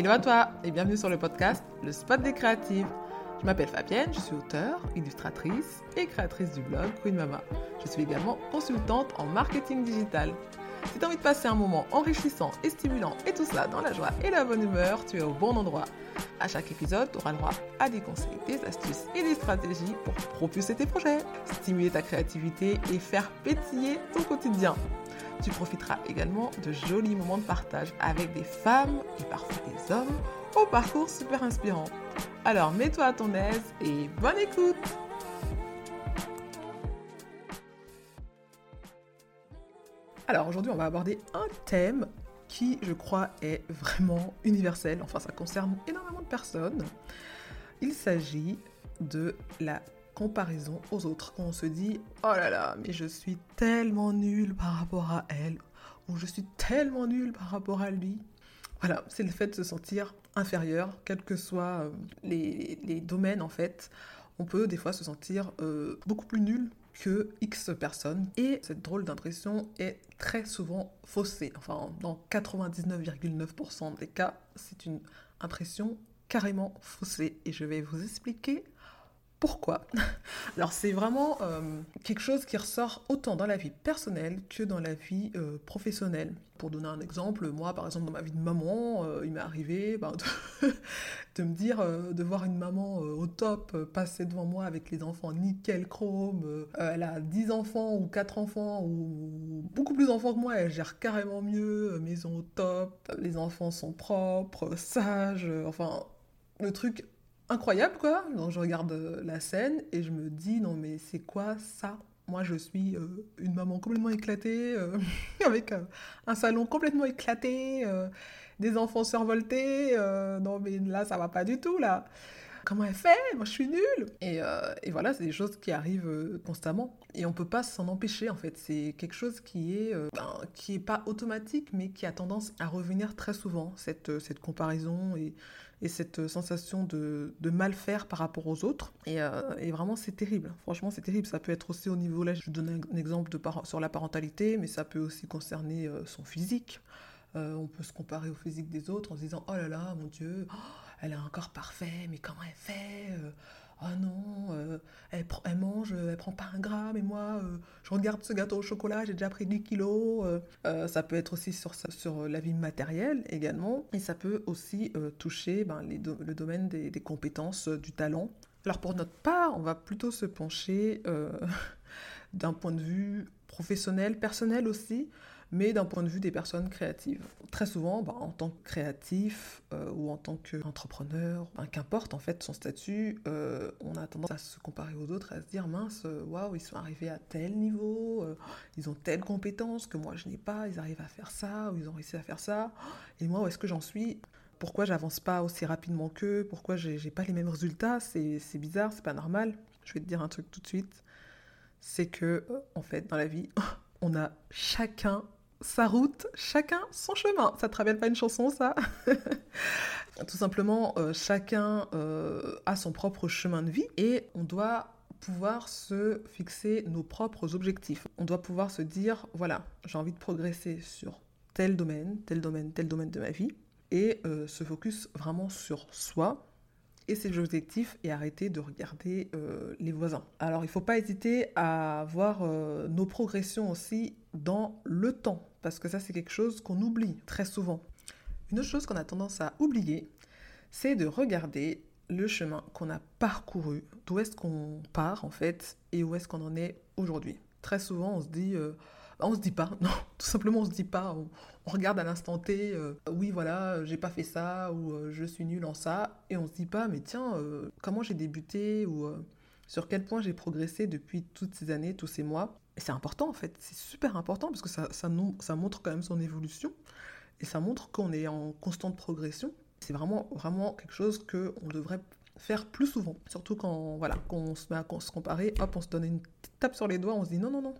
Hello à toi et bienvenue sur le podcast Le Spot des créatives. Je m'appelle Fabienne, je suis auteure, illustratrice et créatrice du blog Queen Mama. Je suis également consultante en marketing digital. Si tu as envie de passer un moment enrichissant et stimulant et tout cela dans la joie et la bonne humeur, tu es au bon endroit. À chaque épisode, tu auras droit à des conseils, des astuces et des stratégies pour propulser tes projets, stimuler ta créativité et faire pétiller ton quotidien. Tu profiteras également de jolis moments de partage avec des femmes et parfois des hommes au parcours super inspirant. Alors mets-toi à ton aise et bonne écoute Alors aujourd'hui on va aborder un thème qui je crois est vraiment universel, enfin ça concerne énormément de personnes. Il s'agit de la comparaison aux autres. Quand on se dit oh là là, mais je suis tellement nul par rapport à elle, ou je suis tellement nul par rapport à lui. Voilà, c'est le fait de se sentir inférieur, quels que soient euh, les, domaines en fait. On peut des fois se sentir euh, beaucoup plus nul que X personnes. Et cette drôle d'impression est très souvent faussée. Enfin, dans 99,9% des cas, c'est une impression carrément faussée. Et je vais vous expliquer pourquoi Alors c'est vraiment euh, quelque chose qui ressort autant dans la vie personnelle que dans la vie euh, professionnelle. Pour donner un exemple, moi par exemple dans ma vie de maman, euh, il m'est arrivé ben, de, me dire, de voir une maman au top passer devant moi avec les enfants nickel chrome, elle a 10 enfants ou 4 enfants ou beaucoup plus d'enfants que moi, elle gère carrément mieux, maison au top, les enfants sont propres, sages, enfin le truc incroyable, quoi. Donc, je regarde euh, la scène et je me dis, non, mais c'est quoi ça? Moi, je suis euh, une maman complètement éclatée, euh, avec un salon complètement éclaté, des enfants survoltés. non, mais là, ça va pas du tout, là. Comment elle fait? Moi, je suis nulle. Et, voilà, c'est des choses qui arrivent constamment. Et on peut pas s'en empêcher, en fait. C'est quelque chose qui est, ben, qui est pas automatique, mais qui a tendance à revenir très souvent, cette, cette comparaison et et cette sensation de, mal faire par rapport aux autres. Euh, et, vraiment, c'est terrible. Franchement, c'est terrible. Ça peut être aussi au niveau, là, je donne un exemple de sur la parentalité, mais ça peut aussi concerner euh, son physique. Euh, on peut se comparer au physique des autres en se disant, oh là là, mon Dieu, oh, elle a un corps parfait, mais comment elle fait oh non, euh, elle, elle, mange, elle prend pas un gramme, et moi, euh, je regarde ce gâteau au chocolat, j'ai déjà pris 10 kilos. Euh, ça peut être aussi sur, la vie matérielle également, et ça peut aussi toucher ben, le domaine des compétences, du talent. Alors pour notre part, on va plutôt se pencher d'un point de vue professionnel, personnel aussi, mais d'un point de vue des personnes créatives. Très souvent, bah, en tant que créatif euh, ou en tant qu'entrepreneur, ben, qu'importe en fait son statut, euh, on a tendance à se comparer aux autres, à se dire mince, euh, waouh, ils sont arrivés à tel niveau, ils ont telle compétence que moi je n'ai pas, ils arrivent à faire ça, ou ils ont réussi à faire ça, et moi où est-ce que j'en suis? Pourquoi j'avance pas aussi rapidement qu'eux, pourquoi j'ai pas les mêmes résultats, c'est bizarre, c'est pas normal. Je vais te dire un truc tout de suite, c'est que, en fait, dans la vie, on a chacun sa route, chacun son chemin. Ça te rappelle pas une chanson, ça? Tout simplement, euh, chacun euh, a son propre chemin de vie et on doit pouvoir se fixer nos propres objectifs. On doit pouvoir se dire, voilà, j'ai envie de progresser sur tel domaine, tel domaine, tel domaine de ma vie, et euh, se focus vraiment sur soi, et ses objectifs et arrêter de regarder les voisins. Alors il ne faut pas hésiter à voir nos progressions aussi dans le temps, parce que ça c'est quelque chose qu'on oublie très souvent. Une autre chose qu'on a tendance à oublier, c'est de regarder le chemin qu'on a parcouru, d'où est-ce qu'on part en fait et où est-ce qu'on en est aujourd'hui. Très souvent on se dit... Euh, on se dit pas, non, tout simplement on se dit pas. On, regarde à l'instant T, euh, oui voilà, j'ai pas fait ça ou euh, je suis nul en ça, et on se dit pas, mais tiens, comment j'ai débuté ou sur quel point j'ai progressé depuis toutes ces années, tous ces mois. C'est important en fait, c'est super important parce que ça, montre quand même son évolution et ça montre qu'on est en constante progression. C'est vraiment, vraiment quelque chose qu'on devrait faire plus souvent. Surtout quand, voilà, quand on se met à se comparer, hop, on se donne une tape sur les doigts, on se dit non, non, non,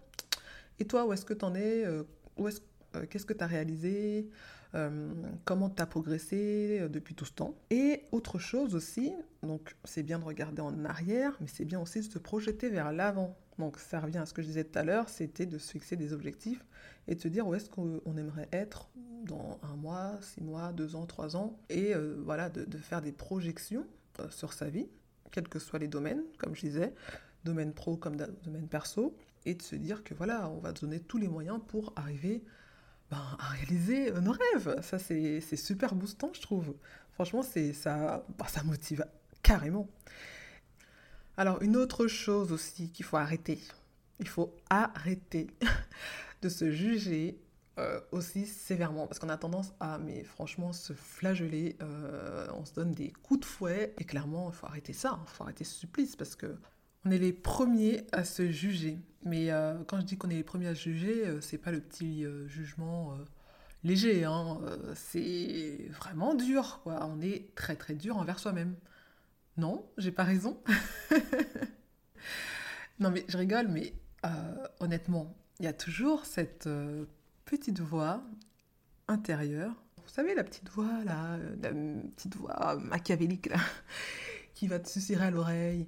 et toi, où est-ce que tu en es euh, euh, Qu'est-ce que tu as réalisé euh, Comment tu as progressé depuis tout ce temps? Et autre chose aussi, Donc c'est bien de regarder en arrière, mais c'est bien aussi de se projeter vers l'avant. Donc ça revient à ce que je disais tout à l'heure, c'était de se fixer des objectifs et de se dire où est-ce qu'on aimerait être dans un mois, six mois, deux ans, trois ans, et euh, voilà, de, faire des projections euh, sur sa vie, quels que soient les domaines, comme je disais, domaine pro comme domaine perso, et de se dire que voilà, on va donner tous les moyens pour arriver ben, à réaliser nos rêves. Ça, c'est super boostant, je trouve. Franchement, ça, ben, ça motive carrément. Alors, une autre chose aussi qu'il faut arrêter, il faut arrêter de se juger euh, aussi sévèrement parce qu'on a tendance à, mais franchement, se flageller, euh, on se donne des coups de fouet et clairement, il faut arrêter ça, il faut arrêter ce supplice parce que on est les premiers à se juger. Mais euh, quand je dis qu'on est les premiers à se juger, c'est pas le petit jugement léger, hein, c'est vraiment dur. On est très très dur envers soi-même. Non, j'ai pas raison. non, mais je rigole, mais euh, honnêtement, il y a toujours cette euh, petite voix intérieure. Vous savez, la petite voix, là, la petite voix machiavélique, là, qui va te susurrer à l'oreille.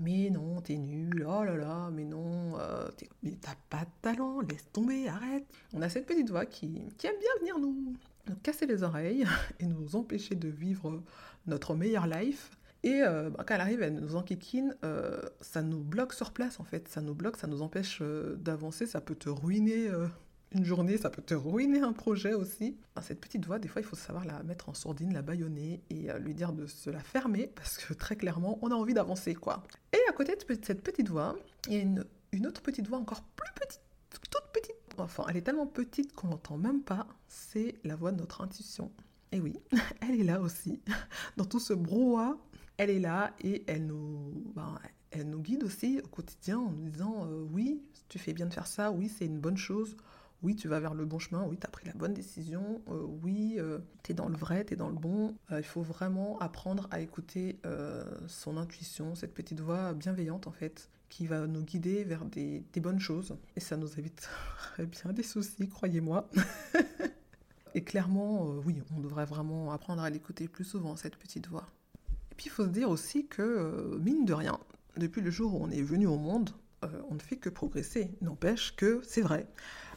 Mais non, t'es nul, oh là là, mais non, euh, t'as pas de talent, laisse tomber, arrête. On a cette petite voix qui, aime bien venir nous, nous casser les oreilles et nous empêcher de vivre notre meilleure life. Et euh, bah, quand elle arrive, elle nous enquiquine, euh, ça nous bloque sur place en fait, ça nous bloque, ça nous empêche euh, d'avancer, ça peut te ruiner une journée, ça peut te ruiner un projet aussi. Cette petite voix, des fois, il faut savoir la mettre en sourdine, la baïonner et lui dire de se la fermer parce que très clairement, on a envie d'avancer quoi. Et à côté de cette petite voix, il y a une, une autre petite voix encore plus petite, toute petite. Enfin, elle est tellement petite qu'on l'entend même pas, c'est la voix de notre intuition. Et oui, elle est là aussi, dans tout ce brouhaha elle est là et elle nous, ben, elle nous guide aussi au quotidien en nous disant euh, oui, tu fais bien de faire ça, oui, c'est une bonne chose, oui, tu vas vers le bon chemin, oui, tu as pris la bonne décision, euh, oui, euh, tu es dans le vrai, tu es dans le bon. il faut vraiment apprendre à écouter son intuition, cette petite voix bienveillante en fait, qui va nous guider vers des, des bonnes choses. Et ça nous évite bien des soucis, croyez-moi. Et clairement, oui, on devrait vraiment apprendre à l'écouter plus souvent, cette petite voix. Et puis il faut se dire aussi que, euh, mine de rien, depuis le jour où on est venu au monde, euh, on ne fait que progresser. N'empêche que c'est vrai.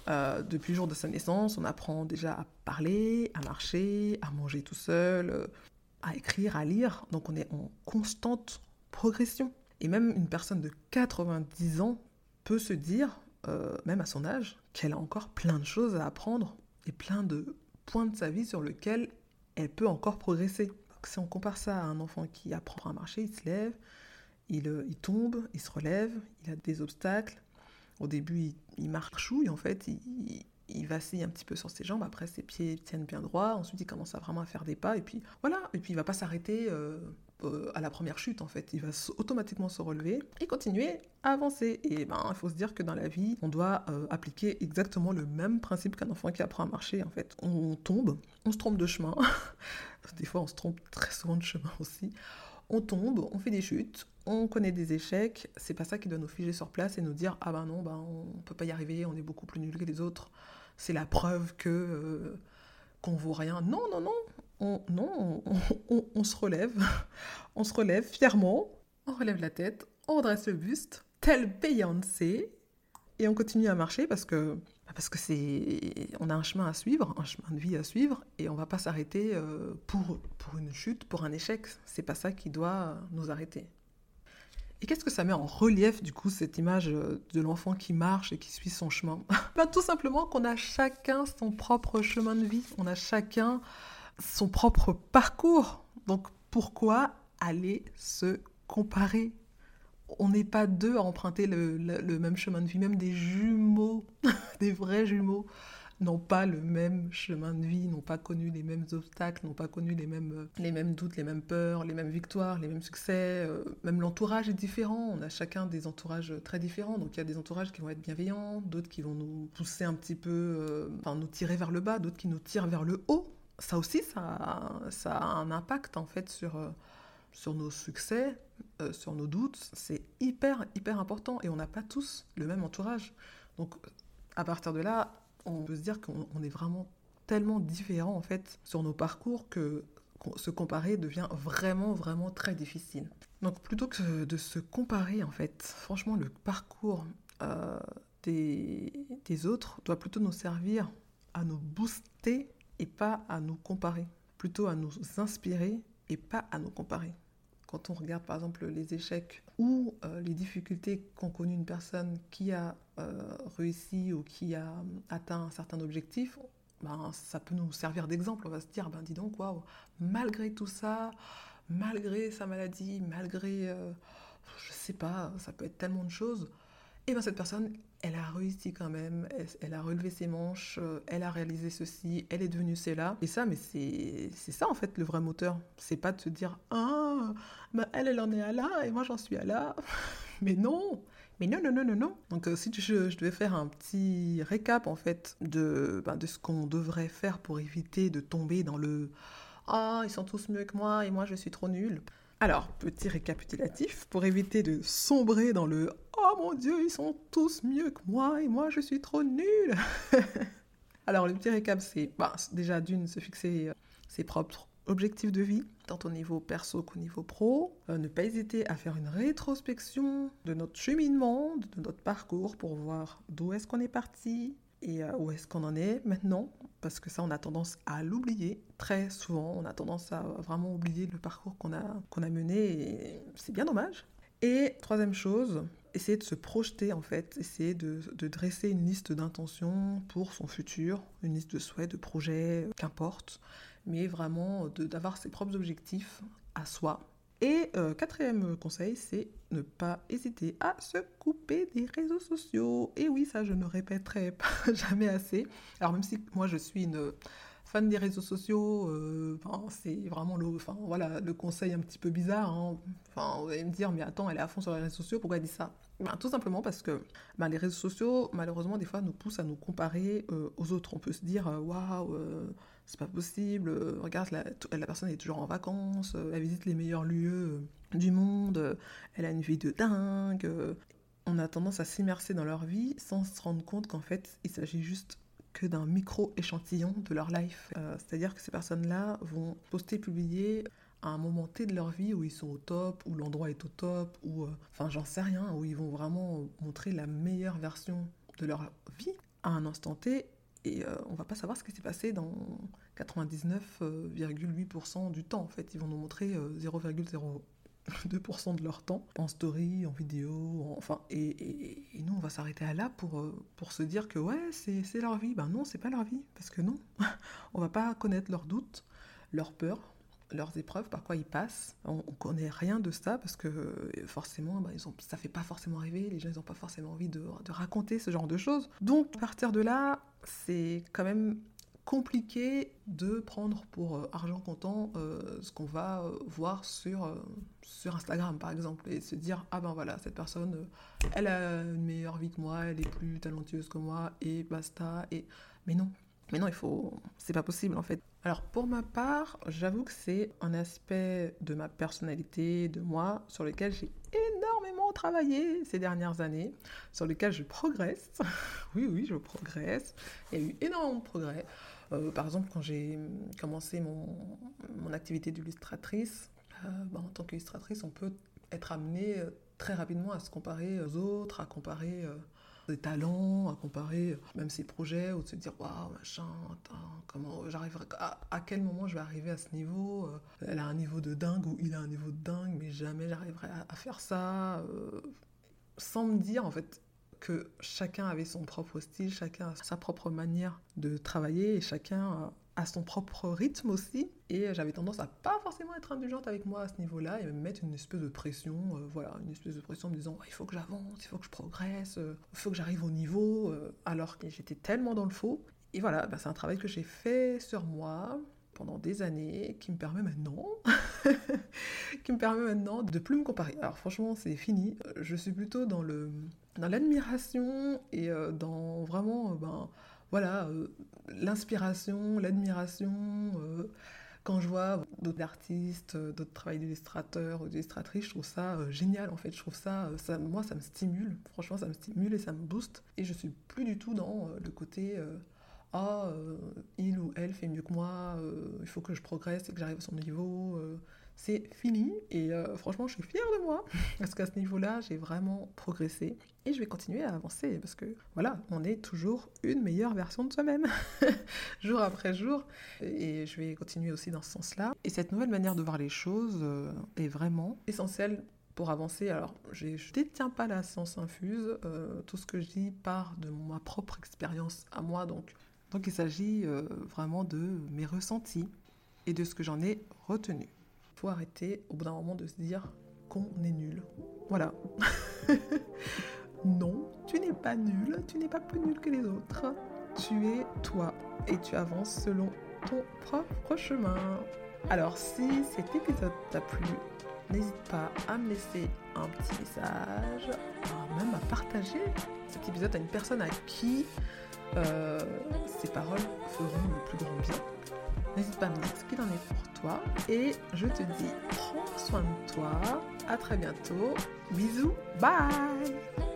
Euh, depuis le jour de sa naissance, on apprend déjà à parler, à marcher, à manger tout seul, à écrire, à lire. Donc on est en constante progression. Et même une personne de 90 ans peut se dire, même à son âge, qu'elle a encore plein de choses à apprendre et plein de points de sa vie sur lesquels elle peut encore progresser si on compare ça à un enfant qui apprend à marcher, il se lève, il, euh, il tombe, il se relève, il a des obstacles. Au début, il, il marchouille, en fait, il, il, vacille un petit peu sur ses jambes, après ses pieds tiennent bien droit, ensuite il commence à vraiment à faire des pas, et puis voilà, et puis il va pas s'arrêter euh, euh, à la première chute, en fait. Il va automatiquement se relever et continuer à avancer. Et ben, il faut se dire que dans la vie, on doit appliquer exactement le même principe qu'un enfant qui apprend à marcher, en fait. On tombe, on se trompe de chemin, des fois on se trompe très souvent de chemin aussi. On tombe, on fait des chutes, on connaît des échecs. C'est pas ça qui doit nous figer sur place et nous dire ah ben non, ben on peut pas y arriver, on est beaucoup plus nul que les autres. C'est la preuve que euh, qu'on vaut rien. Non, non, non. On, non, on, se relève, on se relève fièrement, on relève la tête, on redresse le buste, tel Beyoncé, et on continue à marcher parce que bah, parce que c'est, on a un chemin à suivre, un chemin de vie à suivre, et on va pas s'arrêter euh, pour, pour une chute, pour un échec. C'est pas ça qui doit nous arrêter. Et qu'est-ce que ça met en relief, du coup, cette image euh, de l'enfant qui marche et qui suit son chemin? Bah, Tout simplement qu'on a chacun son propre chemin de vie, on a chacun son propre parcours. Donc pourquoi aller se comparer? On n'est pas deux à emprunter le, même chemin de vie, même des jumeaux, des vrais jumeaux, n'ont pas le même chemin de vie, n'ont pas connu les mêmes obstacles, n'ont pas connu les mêmes, euh, les mêmes doutes, les mêmes peurs, les mêmes victoires, les mêmes succès. Euh, même l'entourage est différent. On a chacun des entourages très différents. Donc il y a des entourages qui vont être bienveillants, d'autres qui vont nous pousser un petit peu, euh, enfin nous tirer vers le bas, d'autres qui nous tirent vers le haut. Ça aussi, ça, ça a un impact en fait sur sur nos succès, euh, sur nos doutes, c'est hyper, hyper important et on n'a pas tous le même entourage. Donc à partir de là, on peut se dire qu'on est vraiment tellement différents en fait sur nos parcours que se comparer devient vraiment, vraiment très difficile. Donc plutôt que de se comparer, en fait, franchement, le parcours euh, des autres doit plutôt nous servir à nous booster et pas à nous comparer. Plutôt à nous inspirer et pas à nous comparer. Quand on regarde par exemple les échecs ou euh, les difficultés qu'ont connu une personne qui a euh, réussi ou qui a atteint un certain objectif, ben, ça peut nous servir d'exemple. On va se dire, ben dis donc, waouh, malgré tout ça, malgré sa maladie, malgré, euh, je sais pas, ça peut être tellement de choses, et bien cette personne, elle a réussi quand même, elle, a relevé ses manches, euh, elle a réalisé ceci, elle est devenue celle-là. Et ça, mais c'est ça en fait le vrai moteur. C'est pas de se dire, ah, bah, elle, elle en est à là et moi j'en suis à là. mais non, mais non, non, non, non, non. Donc, euh, si je, je, devais faire un petit récap, en fait, de, ben, de ce qu'on devrait faire pour éviter de tomber dans le « Ah, ils sont tous mieux que moi et moi, je suis trop nulle », alors, petit récapitulatif, pour éviter de sombrer dans le mon Dieu, ils sont tous mieux que moi et moi je suis trop nulle Alors, le petit récap, c'est bah, déjà d'une, se fixer euh, ses propres objectifs de vie, tant au niveau perso qu'au niveau pro. Euh, ne pas hésiter à faire une rétrospection de notre cheminement, de notre parcours pour voir d'où est-ce qu'on est parti, et euh, où est-ce qu'on en est maintenant Parce que ça, on a tendance à l'oublier très souvent. On a tendance à vraiment oublier le parcours qu'on a, qu'on a mené et c'est bien dommage. Et troisième chose, essayer de se projeter en fait, essayer de, dresser une liste d'intentions pour son futur, une liste de souhaits, de projets, qu'importe, mais vraiment d'avoir ses propres objectifs à soi et euh, quatrième conseil, c'est ne pas hésiter à se couper des réseaux sociaux. Et oui, ça, je ne répéterai jamais assez. Alors même si moi, je suis une fan des réseaux sociaux, euh, c'est vraiment le, voilà, le conseil un petit peu bizarre. Hein. Vous allez me dire, mais attends, elle est à fond sur les réseaux sociaux, pourquoi elle dit ça? Ben, Tout simplement parce que ben, les réseaux sociaux, malheureusement, des fois, nous poussent à nous comparer euh, aux autres. On peut se dire, waouh c'est pas possible, euh, regarde, la, la, personne est toujours en vacances, euh, elle visite les meilleurs lieux euh, du monde, elle a une vie de dingue. On a tendance à s'immerser dans leur vie sans se rendre compte qu'en fait, il s'agit juste que d'un micro-échantillon de leur life. Euh, c'est-à-dire que ces personnes-là vont poster, publier à un moment T de leur vie où ils sont au top, où l'endroit est au top, où, euh, j'en sais rien, où ils vont vraiment montrer la meilleure version de leur vie à un instant T et euh, on va pas savoir ce qui s'est passé dans 99,8% euh, du temps en fait. Ils vont nous montrer 0,01 2% de leur temps en story, en vidéo, enfin, et, et, nous on va s'arrêter à là pour, euh, pour se dire que ouais, c'est leur vie. Ben non, c'est pas leur vie, parce que non, on va pas connaître leurs doutes, leurs peurs, leurs épreuves, par quoi ils passent. On, connaît rien de ça parce que euh, forcément, bah, ils ont, ça fait pas forcément rêver, les gens ils n'ont pas forcément envie de, de, raconter ce genre de choses. Donc, à partir de là, c'est quand même compliqué de prendre pour euh, argent comptant euh, ce qu'on va euh, voir sur, sur Instagram par exemple et se dire ah ben voilà cette personne elle a une meilleure vie que moi elle est plus talentueuse que moi et basta et mais non mais non il faut c'est pas possible en fait alors pour ma part j'avoue que c'est un aspect de ma personnalité de moi sur lequel j'ai énormément travaillé ces dernières années, sur lequel je progresse. oui, oui, je progresse. Il y a eu énormément de progrès. Euh, par exemple, quand j'ai commencé mon, activité d'illustratrice, euh, bah, en tant qu'illustratrice, on peut être amené euh, très rapidement à se comparer aux autres, à comparer des talents, à comparer même ses projets, ou de se dire waouh, machin, comment j'arriverai, à, quel moment je vais arriver à ce niveau Elle a un niveau de dingue ou il a un niveau de dingue, mais jamais j'arriverai à, faire ça, sans me dire en fait que chacun avait son propre style, chacun a sa propre manière de travailler et chacun à son propre rythme aussi. Et j'avais tendance à pas forcément être indulgente avec moi à ce niveau-là et me mettre une espèce de pression, euh, voilà, une espèce de pression en me disant il faut que j'avance, il faut que je progresse, euh, il faut que j'arrive au niveau, euh, alors que j'étais tellement dans le faux. Et voilà, bah, c'est un travail que j'ai fait sur moi pendant des années qui me permet maintenant qui me permet maintenant de plus me comparer. Alors franchement, c'est fini. Je suis plutôt dans le dans l'admiration et dans vraiment ben voilà, euh, l'inspiration, l'admiration. Euh, quand je vois d'autres artistes, euh, d'autres travails d'illustrateurs ou d'illustratrices, je trouve ça génial en fait. Je trouve ça, ça, moi, ça me stimule. Franchement, ça me stimule et ça me booste. Et je suis plus du tout dans le côté oh, il ou elle fait mieux que moi, il faut que je progresse et que j'arrive à son niveau c'est fini. Et euh, franchement, je suis fière de moi parce qu'à ce niveau-là, j'ai vraiment progressé et je vais continuer à avancer parce que voilà, on est toujours une meilleure version de soi-même, jour après jour. Et je vais continuer aussi dans ce sens-là. Et cette nouvelle manière de voir les choses euh, est vraiment essentielle pour avancer. Alors, je ne détiens pas la science infuse. Euh, tout ce que je dis part de ma propre expérience à moi. Donc, donc il s'agit vraiment de mes ressentis et de ce que j'en ai retenu faut arrêter au bout d'un moment de se dire qu'on est nul. Voilà. non, tu n'es pas nul, tu n'es pas plus nul que les autres. Tu es toi et tu avances selon ton propre chemin. Alors si cet épisode t'a plu, n'hésite pas à me laisser un petit message, même à partager cet épisode à une personne à qui euh, ces paroles feront le plus grand bien. N'hésite pas à me dire ce qu'il en est pour toi. Et je te dis, prends soin de toi. À très bientôt. Bisous. Bye